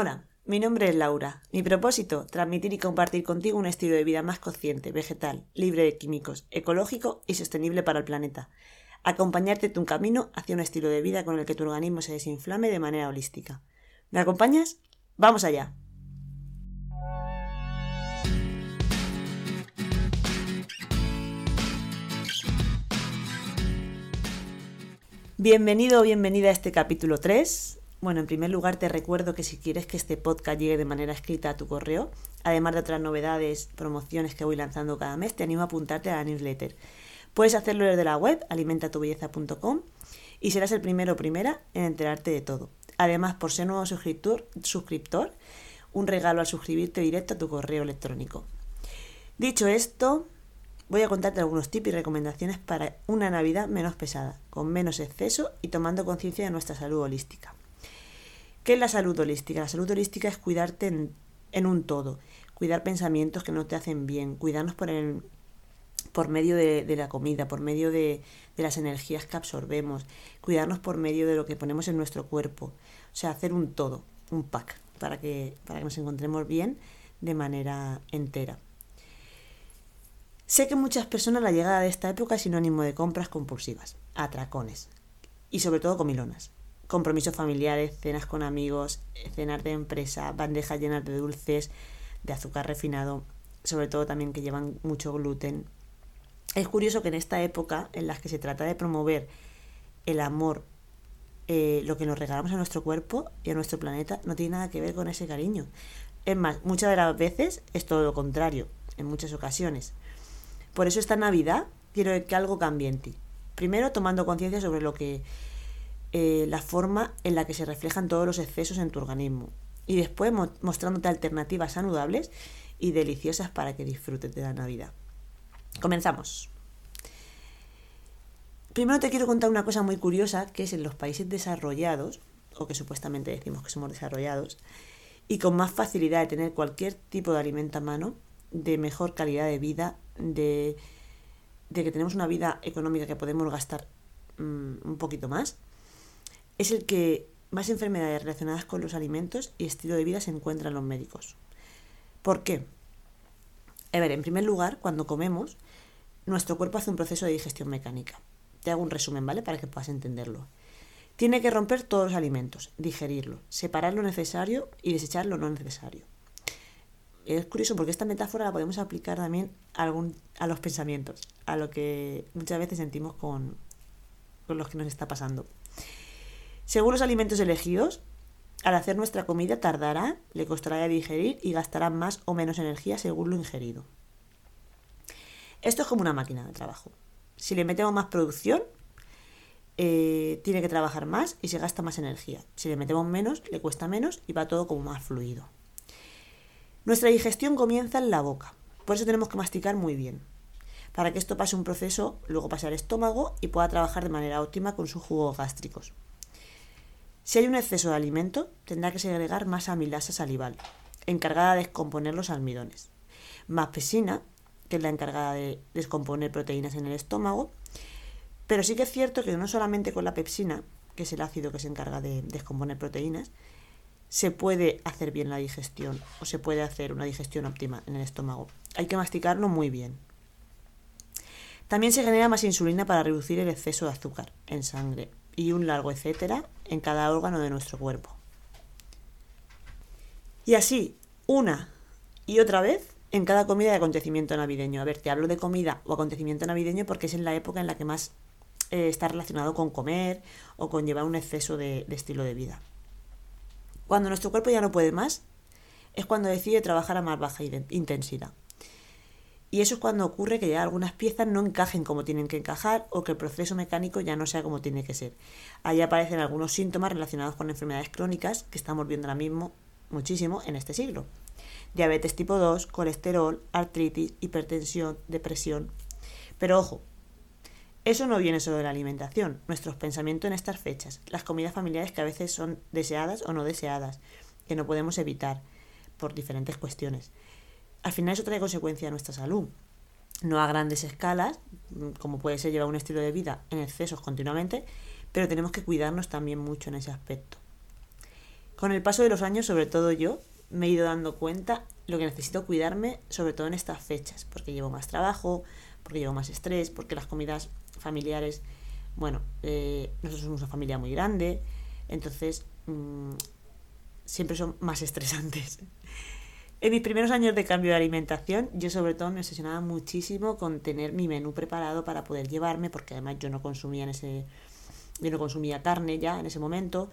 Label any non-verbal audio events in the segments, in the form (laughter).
Hola, mi nombre es Laura. Mi propósito, transmitir y compartir contigo un estilo de vida más consciente, vegetal, libre de químicos, ecológico y sostenible para el planeta. Acompañarte en tu camino hacia un estilo de vida con el que tu organismo se desinflame de manera holística. ¿Me acompañas? ¡Vamos allá! Bienvenido o bienvenida a este capítulo 3. Bueno, en primer lugar te recuerdo que si quieres que este podcast llegue de manera escrita a tu correo, además de otras novedades, promociones que voy lanzando cada mes, te animo a apuntarte a la newsletter. Puedes hacerlo desde la web alimentatubelleza.com y serás el primero o primera en enterarte de todo. Además, por ser nuevo suscriptor, un regalo al suscribirte directo a tu correo electrónico. Dicho esto, voy a contarte algunos tips y recomendaciones para una Navidad menos pesada, con menos exceso y tomando conciencia de nuestra salud holística. ¿Qué es la salud holística? La salud holística es cuidarte en, un todo, cuidar pensamientos que no te hacen bien, cuidarnos por, medio de, la comida, por medio de, las energías que absorbemos, cuidarnos por medio de lo que ponemos en nuestro cuerpo. O sea, hacer un todo, un pack, para que, para que nos encontremos bien de manera entera. Sé que muchas personas la llegada de esta época es sinónimo de compras compulsivas, atracones y sobre todo comilonas compromisos familiares, cenas con amigos, cenas de empresa, bandejas llenas de dulces, de azúcar refinado, sobre todo también que llevan mucho gluten. Es curioso que en esta época en la que se trata de promover el amor, eh, lo que nos regalamos a nuestro cuerpo y a nuestro planeta no tiene nada que ver con ese cariño. Es más, muchas de las veces es todo lo contrario, en muchas ocasiones. Por eso esta Navidad quiero que algo cambie en ti. Primero tomando conciencia sobre lo que eh, la forma en la que se reflejan todos los excesos en tu organismo y después mostrándote alternativas saludables y deliciosas para que disfrutes de la Navidad. Comenzamos. Primero te quiero contar una cosa muy curiosa, que es en los países desarrollados, o que supuestamente decimos que somos desarrollados, y con más facilidad de tener cualquier tipo de alimento a mano, de mejor calidad de vida, de, que tenemos una vida económica que podemos gastar mm, un poquito más, es el que más enfermedades relacionadas con los alimentos y estilo de vida se encuentran los médicos. ¿Por qué? A ver, en primer lugar, cuando comemos, nuestro cuerpo hace un proceso de digestión mecánica. Te hago un resumen, ¿vale? Para que puedas entenderlo. Tiene que romper todos los alimentos, digerirlo, separar lo necesario y desechar lo no necesario. Es curioso porque esta metáfora la podemos aplicar también a, los pensamientos, a lo que muchas veces sentimos con, con los que nos está pasando. Según los alimentos elegidos, al hacer nuestra comida tardará, le costará digerir y gastará más o menos energía según lo ingerido. Esto es como una máquina de trabajo. Si le metemos más producción, eh, tiene que trabajar más y se gasta más energía. Si le metemos menos, le cuesta menos y va todo como más fluido. Nuestra digestión comienza en la boca, por eso tenemos que masticar muy bien, para que esto pase un proceso, luego pase al estómago y pueda trabajar de manera óptima con sus jugos gástricos. Si hay un exceso de alimento, tendrá que segregar más amilasa salival, encargada de descomponer los almidones. Más pesina, que es la encargada de descomponer proteínas en el estómago. Pero sí que es cierto que no solamente con la pepsina, que es el ácido que se encarga de descomponer proteínas, se puede hacer bien la digestión o se puede hacer una digestión óptima en el estómago. Hay que masticarlo muy bien. También se genera más insulina para reducir el exceso de azúcar en sangre y un largo etcétera en cada órgano de nuestro cuerpo. Y así, una y otra vez en cada comida de acontecimiento navideño. A ver, te hablo de comida o acontecimiento navideño porque es en la época en la que más eh, está relacionado con comer o con llevar un exceso de estilo de vida. Cuando nuestro cuerpo ya no puede más, es cuando decide trabajar a más baja intensidad. Y eso es cuando ocurre que ya algunas piezas no encajen como tienen que encajar o que el proceso mecánico ya no sea como tiene que ser. Ahí aparecen algunos síntomas relacionados con enfermedades crónicas que estamos viendo ahora mismo muchísimo en este siglo. Diabetes tipo 2, colesterol, artritis, hipertensión, depresión. Pero ojo, eso no viene solo de la alimentación, nuestros pensamientos en estas fechas, las comidas familiares que a veces son deseadas o no deseadas, que no podemos evitar por diferentes cuestiones al final eso trae consecuencia a nuestra salud. No a grandes escalas, como puede ser llevar un estilo de vida en excesos continuamente, pero tenemos que cuidarnos también mucho en ese aspecto. Con el paso de los años, sobre todo yo, me he ido dando cuenta lo que necesito cuidarme, sobre todo en estas fechas, porque llevo más trabajo, porque llevo más estrés, porque las comidas familiares, bueno, eh, nosotros somos una familia muy grande, entonces mm, siempre son más (laughs) estresantes. En mis primeros años de cambio de alimentación, yo sobre todo me obsesionaba muchísimo con tener mi menú preparado para poder llevarme, porque además yo no consumía en ese, yo no consumía carne ya en ese momento,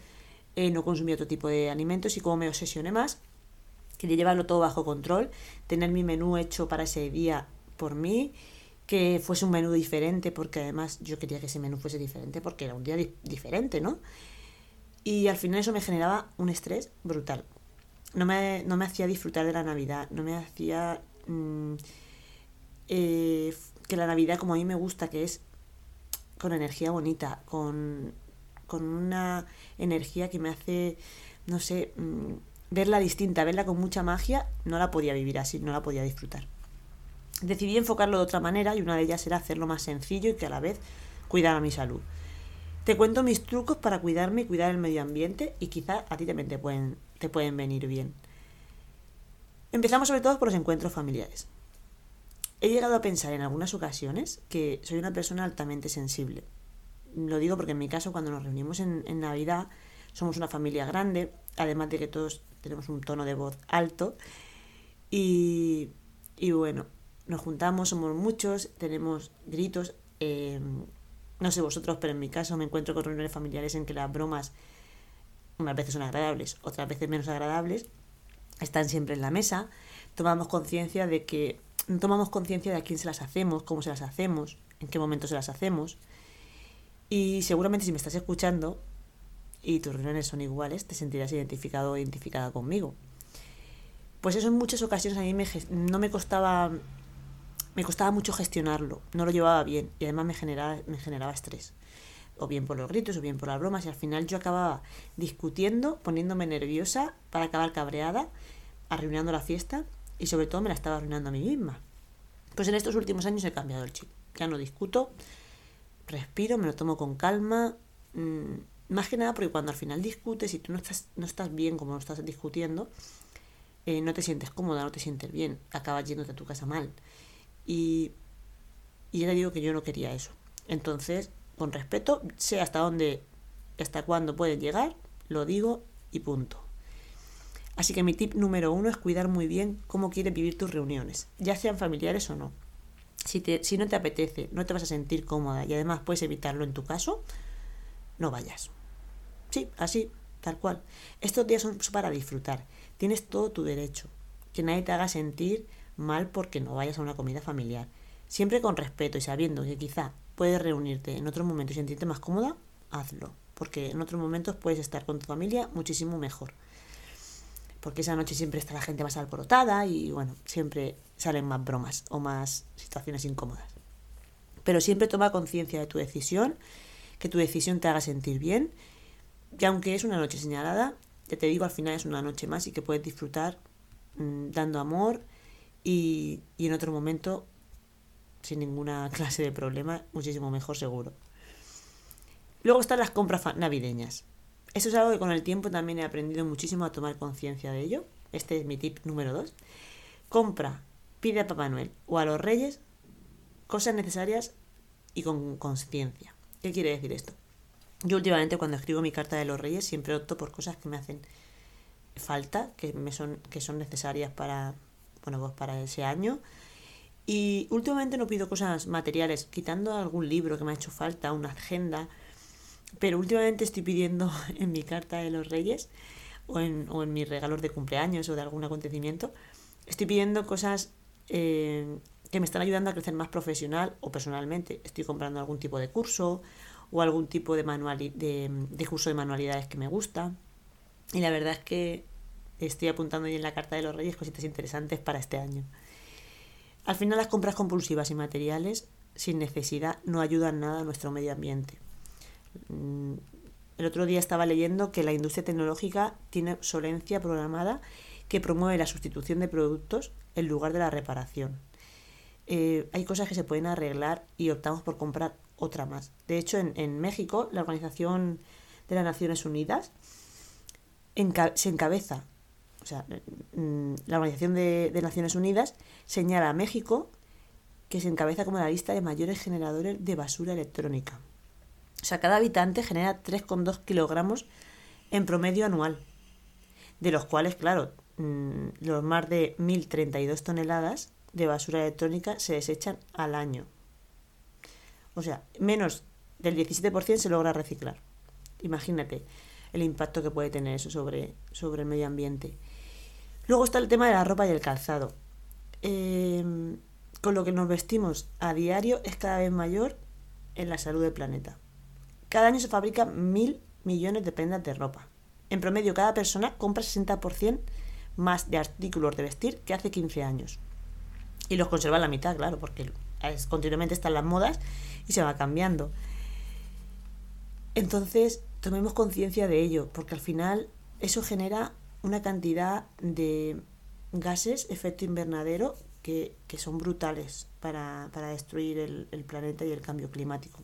eh, no consumía otro tipo de alimentos y como me obsesioné más, quería llevarlo todo bajo control, tener mi menú hecho para ese día por mí, que fuese un menú diferente, porque además yo quería que ese menú fuese diferente, porque era un día diferente, ¿no? Y al final eso me generaba un estrés brutal. No me, no me hacía disfrutar de la Navidad, no me hacía mm, eh, que la Navidad como a mí me gusta, que es con energía bonita, con, con una energía que me hace, no sé, mm, verla distinta, verla con mucha magia, no la podía vivir así, no la podía disfrutar. Decidí enfocarlo de otra manera y una de ellas era hacerlo más sencillo y que a la vez cuidara mi salud. Te cuento mis trucos para cuidarme y cuidar el medio ambiente y quizás a ti también te pueden, te pueden venir bien. Empezamos sobre todo por los encuentros familiares. He llegado a pensar en algunas ocasiones que soy una persona altamente sensible. Lo digo porque en mi caso cuando nos reunimos en, Navidad somos una familia grande, además de que todos tenemos un tono de voz alto y, y bueno, nos juntamos, somos muchos, tenemos gritos. Eh, no sé vosotros, pero en mi caso me encuentro con reuniones familiares en que las bromas unas veces son agradables, otras veces menos agradables, están siempre en la mesa. Tomamos conciencia de que tomamos conciencia de a quién se las hacemos, cómo se las hacemos, en qué momento se las hacemos. Y seguramente si me estás escuchando y tus reuniones son iguales, te sentirás identificado o identificada conmigo. Pues eso en muchas ocasiones a mí me, no me costaba me costaba mucho gestionarlo, no lo llevaba bien y además me generaba, me generaba estrés. O bien por los gritos o bien por las bromas y al final yo acababa discutiendo, poniéndome nerviosa para acabar cabreada, arruinando la fiesta y sobre todo me la estaba arruinando a mí misma. Pues en estos últimos años he cambiado el chip. Ya no discuto, respiro, me lo tomo con calma. Mmm, más que nada porque cuando al final discutes y tú no estás, no estás bien como lo estás discutiendo, eh, no te sientes cómoda, no te sientes bien, acabas yéndote a tu casa mal. Y, y ya te digo que yo no quería eso. Entonces, con respeto, sé hasta dónde, hasta cuándo pueden llegar, lo digo y punto. Así que mi tip número uno es cuidar muy bien cómo quieres vivir tus reuniones, ya sean familiares o no. Si, te, si no te apetece, no te vas a sentir cómoda y además puedes evitarlo en tu caso, no vayas. Sí, así, tal cual. Estos días son para disfrutar. Tienes todo tu derecho. Que nadie te haga sentir mal porque no vayas a una comida familiar. Siempre con respeto y sabiendo que quizá puedes reunirte en otro momento y sentirte más cómoda, hazlo. Porque en otros momentos puedes estar con tu familia muchísimo mejor. Porque esa noche siempre está la gente más alborotada y bueno, siempre salen más bromas o más situaciones incómodas. Pero siempre toma conciencia de tu decisión, que tu decisión te haga sentir bien. Y aunque es una noche señalada, ya te digo, al final es una noche más y que puedes disfrutar mm, dando amor y, en otro momento, sin ninguna (laughs) clase de problema, muchísimo mejor seguro. Luego están las compras navideñas. Eso es algo que con el tiempo también he aprendido muchísimo a tomar conciencia de ello. Este es mi tip número 2. Compra, pide a Papá Noel o a los Reyes cosas necesarias y con conciencia. ¿Qué quiere decir esto? Yo últimamente cuando escribo mi carta de los Reyes siempre opto por cosas que me hacen falta, que me son, que son necesarias para, bueno, pues para ese año. Y últimamente no pido cosas materiales, quitando algún libro que me ha hecho falta, una agenda, pero últimamente estoy pidiendo (laughs) en mi carta de los Reyes o en, o en mis regalos de cumpleaños o de algún acontecimiento, estoy pidiendo cosas eh, que me están ayudando a crecer más profesional o personalmente. Estoy comprando algún tipo de curso o algún tipo de, manual, de, de curso de manualidades que me gusta. Y la verdad es que estoy apuntando ahí en la carta de los reyes cositas interesantes para este año. Al final las compras compulsivas y materiales sin necesidad no ayudan nada a nuestro medio ambiente. Mm, el otro día estaba leyendo que la industria tecnológica tiene obsolencia programada que promueve la sustitución de productos en lugar de la reparación. Eh, hay cosas que se pueden arreglar y optamos por comprar otra más. De hecho, en, en México, la Organización de las Naciones Unidas se encabeza, o sea, mm, la Organización de, Naciones Unidas señala a México que se encabeza como la lista de mayores generadores de basura electrónica. O sea, cada habitante genera 3,2 kilogramos en promedio anual, de los cuales, claro, mm, los más de 1.032 toneladas de basura electrónica se desechan al año. O sea, menos del 17% se logra reciclar. Imagínate el impacto que puede tener eso sobre, sobre el medio ambiente. Luego está el tema de la ropa y el calzado. Em, con lo que nos vestimos a diario es cada vez mayor en la salud del planeta. Cada año se fabrican mil millones de prendas de ropa. En promedio, cada persona compra 60% más de artículos de vestir que hace 15 años. Y los conserva la mitad, claro, porque continuamente están las modas y se va cambiando. Entonces, tomemos conciencia de ello, porque al final eso genera una cantidad de gases, efecto invernadero, que, son brutales para, destruir el, planeta y el cambio climático.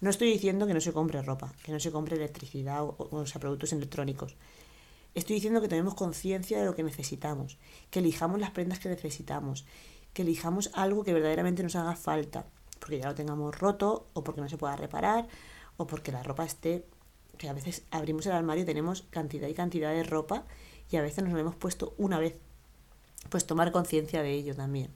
No estoy diciendo que no se compre ropa, que no se compre electricidad o, o sea, productos electrónicos. Estoy diciendo que tenemos conciencia de lo que necesitamos, que elijamos las prendas que necesitamos, que elijamos algo que verdaderamente nos haga falta, porque ya lo tengamos roto o porque no se pueda reparar o porque la ropa esté, que a veces abrimos el armario y tenemos cantidad y cantidad de ropa y a veces nos lo hemos puesto una vez. Pues tomar conciencia de ello también.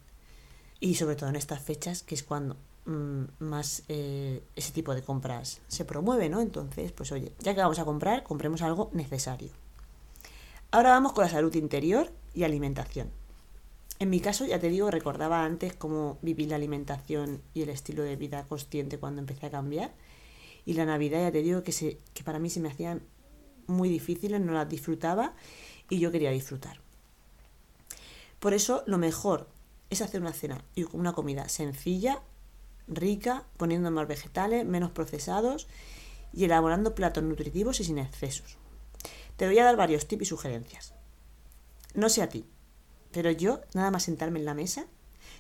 Y sobre todo en estas fechas, que es cuando mm, más eh, ese tipo de compras se promueve, ¿no? Entonces, pues oye, ya que vamos a comprar, compremos algo necesario. Ahora vamos con la salud interior y alimentación. En mi caso, ya te digo, recordaba antes cómo viví la alimentación y el estilo de vida consciente cuando empecé a cambiar. Y la Navidad, ya te digo, que, se, que para mí se me hacían muy difíciles, no las disfrutaba y yo quería disfrutar. Por eso, lo mejor es hacer una cena y una comida sencilla, rica, poniendo más vegetales, menos procesados y elaborando platos nutritivos y sin excesos. Te voy a dar varios tips y sugerencias. No sé a ti, pero yo, nada más sentarme en la mesa,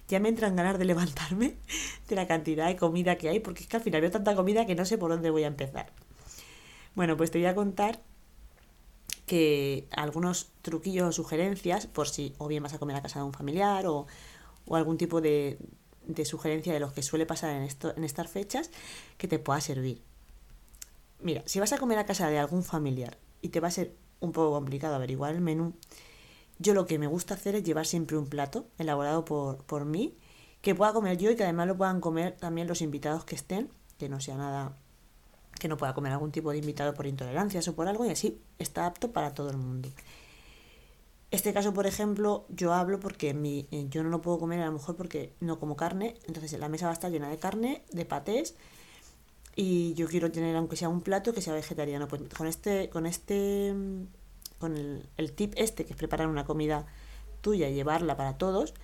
ya me entran ganas de levantarme (laughs) de la cantidad de comida que hay, porque es que al final veo tanta comida que no sé por dónde voy a empezar. Bueno, pues te voy a contar que algunos truquillos o sugerencias, por si o bien vas a comer a casa de un familiar o, algún tipo de, de, sugerencia de los que suele pasar en, esto, en estas fechas, que te pueda servir. Mira, si vas a comer a casa de algún familiar y te va a ser un poco complicado averiguar el menú, yo lo que me gusta hacer es llevar siempre un plato elaborado por, por mí, que pueda comer yo y que además lo puedan comer también los invitados que estén, que no sea nada que no pueda comer algún tipo de invitado por intolerancias o por algo y así está apto para todo el mundo. Este caso, por ejemplo, yo hablo porque mi, eh, yo no lo puedo comer a lo mejor porque no como carne, entonces la mesa va a estar llena de carne, de patés, y yo quiero tener aunque sea un plato que sea vegetariano. Pues con este, con este, con el, tip este que es preparar una comida tuya y llevarla para todos,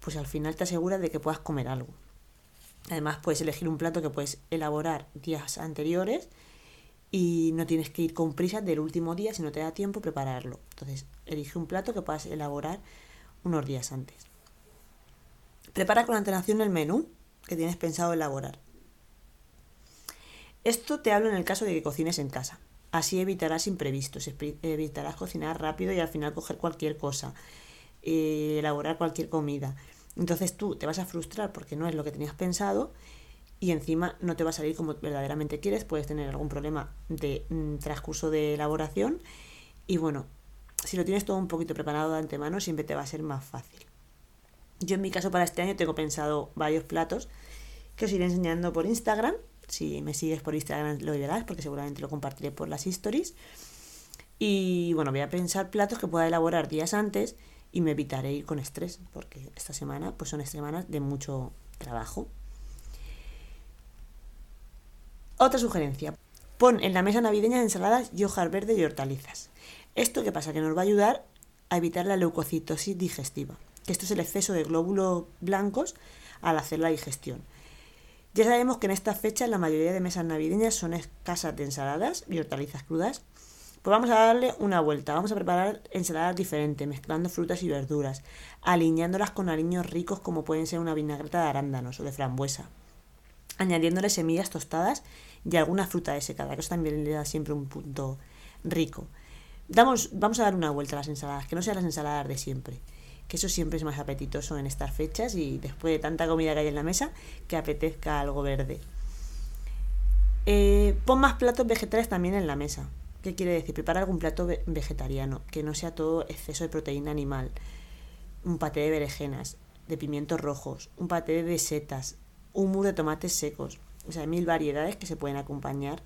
pues al final te aseguras de que puedas comer algo. Además puedes elegir un plato que puedes elaborar días anteriores y no tienes que ir con prisas del último día si no te da tiempo prepararlo. Entonces, elige un plato que puedas elaborar unos días antes. Prepara con antelación el menú que tienes pensado elaborar. Esto te hablo en el caso de que cocines en casa. Así evitarás imprevistos, evitarás cocinar rápido y al final coger cualquier cosa, eh, elaborar cualquier comida. Entonces tú te vas a frustrar porque no es lo que tenías pensado y encima no te va a salir como verdaderamente quieres, puedes tener algún problema de mm, transcurso de elaboración y bueno, si lo tienes todo un poquito preparado de antemano siempre te va a ser más fácil. Yo en mi caso para este año tengo pensado varios platos que os iré enseñando por Instagram si me sigues por Instagram lo verás porque seguramente lo compartiré por las stories. Y bueno, voy a pensar platos que pueda elaborar días antes y me evitaré ir con estrés porque esta semana pues son semanas de mucho trabajo. Otra sugerencia. Pon en la mesa navideña ensaladas y hojas verdes y hortalizas. ¿Esto qué pasa? Que nos va a ayudar a evitar la leucocitosis digestiva, que esto es el exceso de glóbulos blancos al hacer la digestión. Ya sabemos que en estas fechas la mayoría de mesas navideñas son escasas de ensaladas y hortalizas crudas. Pues vamos a darle una vuelta. Vamos a preparar ensaladas diferentes, mezclando frutas y verduras, alineándolas con aliños ricos como pueden ser una vinagreta de arándanos o de frambuesa, añadiéndole semillas tostadas y alguna fruta desecada, que eso también le da siempre un punto rico. Damos, vamos a dar una vuelta a las ensaladas, que no sean las ensaladas de siempre. Que eso siempre es más apetitoso en estas fechas y después de tanta comida que hay en la mesa, que apetezca algo verde. Eh, pon más platos vegetales también en la mesa. ¿Qué quiere decir? Prepara algún plato vegetariano, que no sea todo exceso de proteína animal. Un paté de berenjenas, de pimientos rojos, un paté de setas, un muro de tomates secos. O sea, hay mil variedades que se pueden acompañar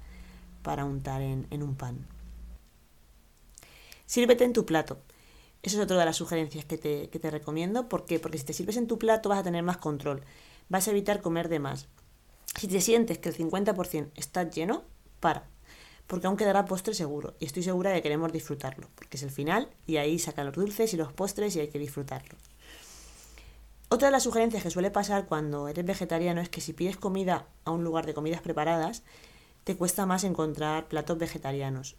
para untar en, un pan. Sírvete en tu plato. Esa es otra de las sugerencias que te, que te recomiendo. ¿Por qué? Porque si te sirves en tu plato vas a tener más control. Vas a evitar comer de más. Si te sientes que el 50% está lleno, para. Porque aún quedará postre seguro. Y estoy segura de que queremos disfrutarlo. Porque es el final y ahí sacan los dulces y los postres y hay que disfrutarlo. Otra de las sugerencias que suele pasar cuando eres vegetariano es que si pides comida a un lugar de comidas preparadas, te cuesta más encontrar platos vegetarianos.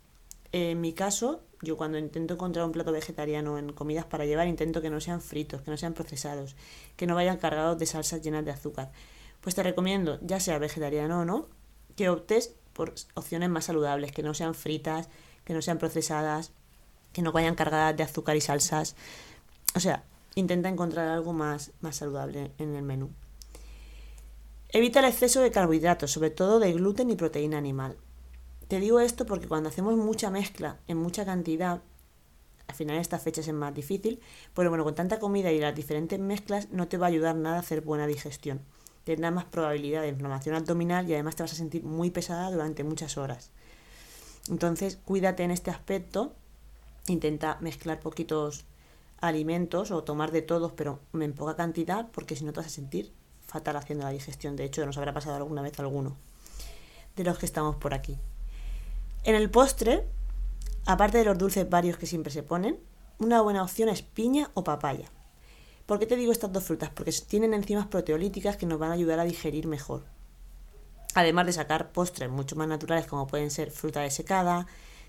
En mi caso, yo cuando intento encontrar un plato vegetariano en comidas para llevar, intento que no sean fritos, que no sean procesados, que no vayan cargados de salsas llenas de azúcar. Pues te recomiendo, ya sea vegetariano o no, que optes por opciones más saludables, que no sean fritas, que no sean procesadas, que no vayan cargadas de azúcar y salsas. O sea, intenta encontrar algo más, más saludable en el menú. Evita el exceso de carbohidratos, sobre todo de gluten y proteína animal. Te digo esto porque cuando hacemos mucha mezcla en mucha cantidad, al final estas fechas es más difícil, pero bueno, con tanta comida y las diferentes mezclas no te va a ayudar nada a hacer buena digestión. Tendrás más probabilidad de inflamación abdominal y además te vas a sentir muy pesada durante muchas horas. Entonces, cuídate en este aspecto. Intenta mezclar poquitos alimentos o tomar de todos, pero en poca cantidad, porque si no te vas a sentir fatal haciendo la digestión. De hecho, nos habrá pasado alguna vez alguno de los que estamos por aquí. En el postre, aparte de los dulces varios que siempre se ponen, una buena opción es piña o papaya. ¿Por qué te digo estas dos frutas? Porque tienen enzimas proteolíticas que nos van a ayudar a digerir mejor. Además de sacar postres mucho más naturales como pueden ser fruta desecada,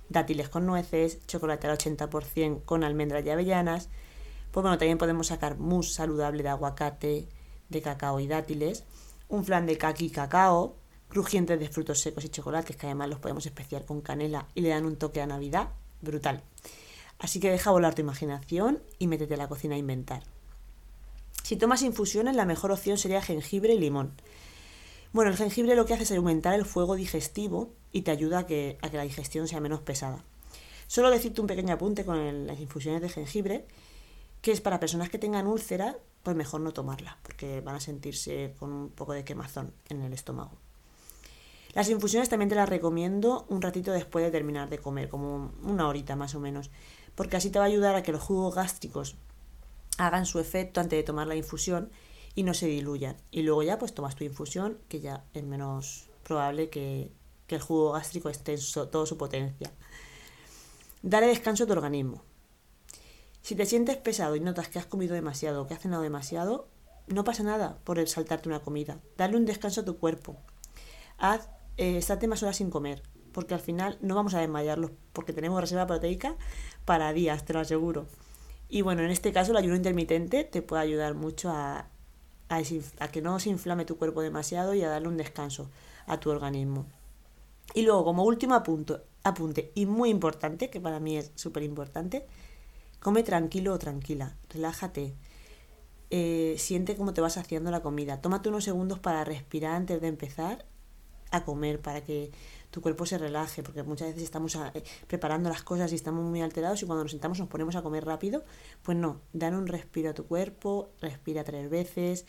dátiles con nueces, chocolate al 80% con almendras y avellanas. Pues bueno, también podemos sacar mousse saludable de aguacate, de cacao y dátiles, un flan de caqui y cacao, crujientes de frutos secos y chocolates que además los podemos especiar con canela y le dan un toque a Navidad brutal. Así que deja volar tu imaginación y métete a la cocina a inventar. Si tomas infusiones, la mejor opción sería jengibre y limón. Bueno, el jengibre lo que hace es aumentar el fuego digestivo y te ayuda a que, la digestión sea menos pesada. Solo decirte un pequeño apunte con las infusiones de jengibre, que es para personas que tengan úlcera, pues mejor no tomarla, porque van a sentirse con un poco de quemazón en el estómago. Las infusiones también te las recomiendo un ratito después de terminar de comer, como una horita más o menos, porque así te va a ayudar a que los jugos gástricos hagan su efecto antes de tomar la infusión y no se diluyan. Y luego ya pues tomas tu infusión, que ya es menos probable que, el jugo gástrico esté en toda su potencia. Dale descanso a tu organismo. Si te sientes pesado y notas que has comido demasiado o que has cenado demasiado, no pasa nada por el saltarte una comida. Dale un descanso a tu cuerpo. Haz, eh, estate más horas sin comer, porque al final no vamos a desmayarlos, porque tenemos reserva proteica para días, te lo aseguro. Y bueno, en este caso el ayuno intermitente te puede ayudar mucho a, a, que no se inflame tu cuerpo demasiado y a darle un descanso a tu organismo. Y luego, como último apunto, apunte, y muy importante, que para mí es súper importante, come tranquilo o tranquila, relájate, eh, siente cómo te vas haciendo la comida, tómate unos segundos para respirar antes de empezar a comer, para que tu cuerpo se relaje, porque muchas veces estamos eh, preparando las cosas y estamos muy alterados y cuando nos sentamos nos ponemos a comer rápido, pues no, dan un respiro a tu cuerpo, respira tres veces,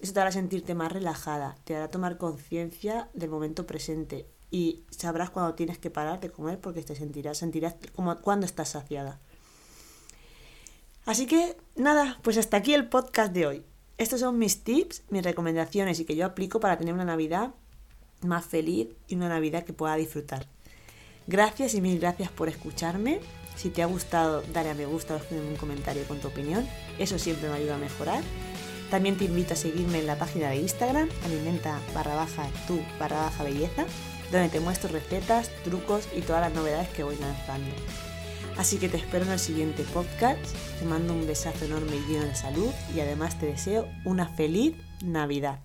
eso te hará sentirte más relajada, te hará tomar conciencia del momento presente y sabrás cuando tienes que parar de comer porque te sentirás, sentirás como cuando estás saciada. Así que nada, pues hasta aquí el podcast de hoy. Estos son mis tips, mis recomendaciones y que yo aplico para tener una Navidad más feliz y una Navidad que pueda disfrutar. Gracias y mil gracias por escucharme. Si te ha gustado, dale a me gusta o escribe un comentario con tu opinión. Eso siempre me ayuda a mejorar. También te invito a seguirme en la página de Instagram, alimenta barra baja tu barra baja belleza, donde te muestro recetas, trucos y todas las novedades que voy lanzando. Así que te espero en el siguiente podcast. Te mando un besazo enorme y lleno de salud y además te deseo una feliz Navidad.